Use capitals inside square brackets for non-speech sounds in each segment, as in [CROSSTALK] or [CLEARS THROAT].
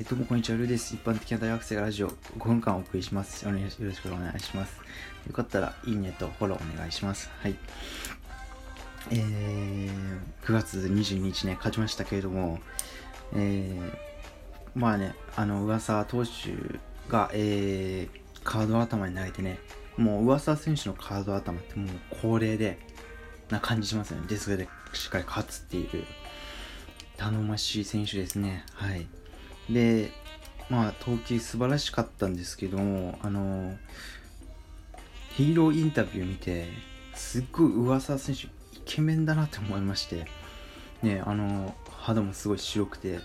えどうもこんにちは、ルーです。一般的な大学生がラジオ5分間お送りします。よろしくお願いします。よかったら、いいねとフォローお願いします。はい。えー、9月22日ね、勝ちましたけれども、えー、まあね、あの、噂投手が、えー、カード頭に投げてね、もう噂選手のカード頭ってもう恒例で、な感じしますよね。で、それでしっかり勝つっていう、頼もしい選手ですね。はい。で、まあ、投球素晴らしかったんですけども、あの、ヒーローインタビュー見て、すっごい噂選手、イケメンだなって思いまして、ね、あの、肌もすごい白くて、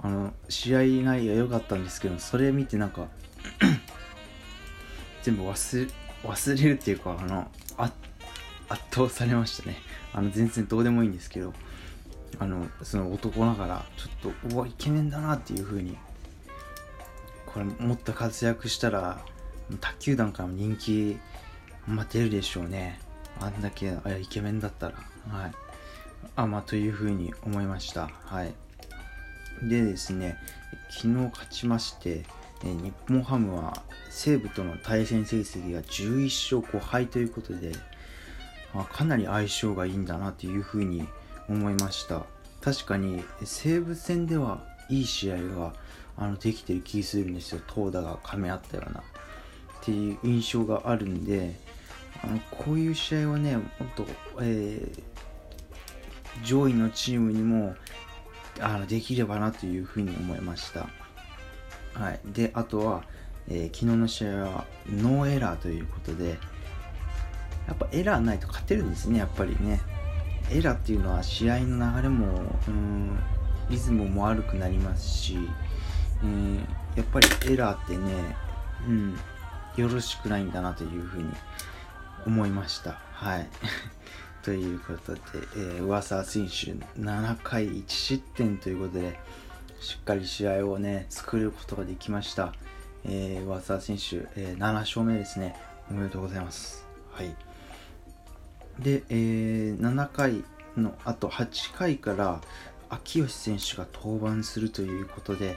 あの、試合内容良かったんですけど、それ見てなんか [CLEARS THROAT] 全部忘れ、忘れるっていうか、あの、圧倒されましたね。あの、全然どうでもいいんですけど、あのその男ながらちょっとうわイケメンだなっていう風にこれもっと活躍したら卓球団からも人気まあ出るでしょうね。あんだけあイケメンだったら。はい。あまあという風に思いました。はい。でですね昨日勝ちまして日本ハムは西武との対戦成績が11勝5敗ということで、まあ、かなり相性がいいんだなというふうに思いました。確かに西武戦ではいい試合があのできてる気するんですよ。投打が噛み合ったような。っていう印象があるんであのこういう試合はねもっと、えー、上位のチームにもあのできればなというふうに思いました。はい。であとは、えー、昨日の試合はノーエラーということでやっぱエラーないと勝てるんですねやっぱりね。エラーっていうのは試合の流れも、うん、リズムも悪くなりますし、うん、やっぱりエラーってね、うん、よろしくないんだなというふうに思いました。はい。[LAUGHS] ということで、えー、上沢選手7回1失点ということで、しっかり試合をね、作ることができました。えー、上沢選手、えー、7勝目ですね。おめでとうございます。はい。で、えー、7回のあと8回から秋吉選手が登板するということで、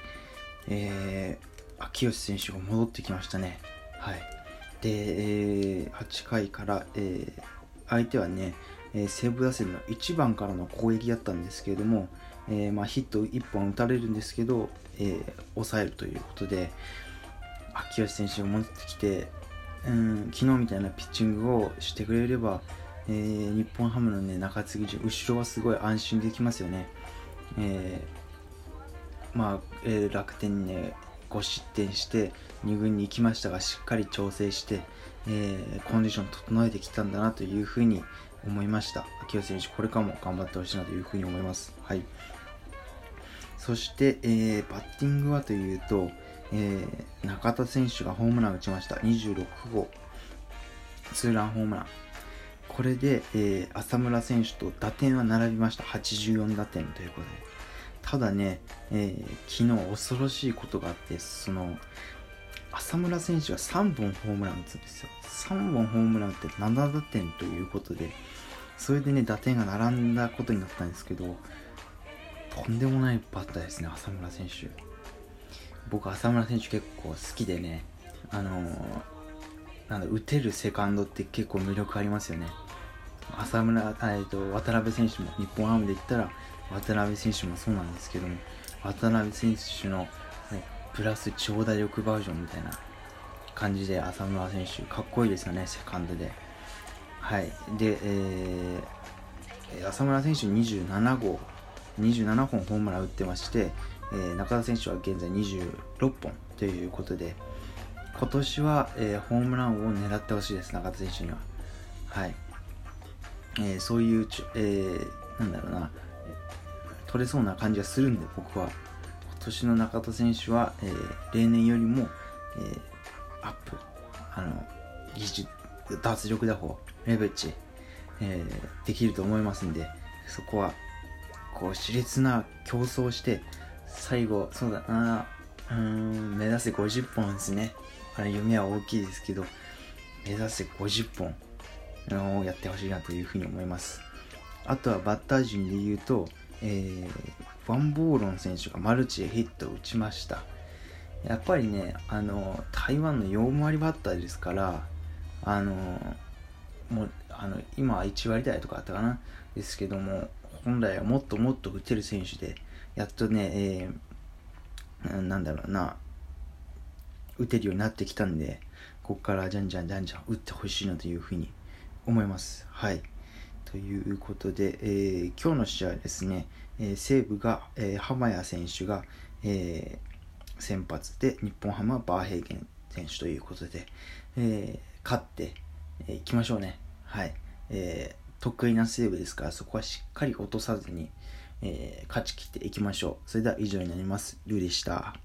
えー、秋吉選手が戻ってきましたね。はい。で、えー、8回から、えー、相手はね、えー、西武打線の1番からの攻撃だったんですけれども、えーまあ、ヒット1本打たれるんですけど、えー、抑えるということで、秋吉選手が戻ってきて、うん、昨日みたいなピッチングをしてくれれば、えー、日本ハムの、ね、中継ぎ陣後ろはすごい安心できますよね。えー、まあ、えー、楽天にね5失点して2軍に行きましたがしっかり調整して、え、コンディション整えてきたんだなというふうに思いました。秋吉選手これからも頑張ってほしいなというふうに思います。はい。そして、えー、バッティングはというと、え、中田選手がホームランを打ちました。26号。ツーランホームラン。これで、えー、浅村選手と打点は並びました。84打点ということで。ただね、えー、昨日恐ろしいことがあって、その、浅村選手が3本ホームラン打つんですよ。3本ホームラン打って7打点ということで、それでね、打点が並んだことになったんですけど、とんでもないバッターですね、浅村選手。僕、浅村選手結構好きでね、あのーなんだ打てるセカンドって結構魅力ありますよね。浅村、えっと、渡辺選手も日本ハムで言ったら渡辺選手もそうなんですけども渡辺選手の、ね、プラス長打力バージョンみたいな感じで浅村選手かっこいいですよねセカンドで。はい。で、えー、浅村選手27号27本ホームラン打ってまして、えー、中田選手は現在26本ということで、今年は、えー、ホームランを狙ってほしいです、中田選手には。はい。えー、そういうち、えー、なんだろうな、取れそうな感じがするんで、僕は。今年の中田選手は、えー、例年よりも、えー、アップ、あの、技術、脱力打法、レベッジ、えー、できると思いますんで、そこは、こう、熾烈な競争して、最後、そうだな、うん、目指せ50本ですね。あれ夢は大きいですけど、目指せ50本をやってほしいなというふうに思います。あとはバッター陣で言うと、えー、ワンボーロン選手がマルチでヒットを打ちました。やっぱりね、あの、台湾の4割バッターですから、あの、もう、あの、今は1割台とかあったかな。ですけども、本来はもっともっと打てる選手で、やっとね、えー、なんだろうな、打てるようになってきたんで、ここからじゃんじゃんじゃんじゃん打ってほしいなというふうに思います。はい。ということで、えー、今日の試合はですね、えー、西武が、えー、浜谷選手が、えー、先発で、日本ハムはバーヘーゲン選手ということで、え、勝ってい、えー、きましょうね。はい。えー、得意な西武ですから、そこはしっかり落とさずに、えー、勝ち切っていきましょう。それでは以上になります。ゆうでした。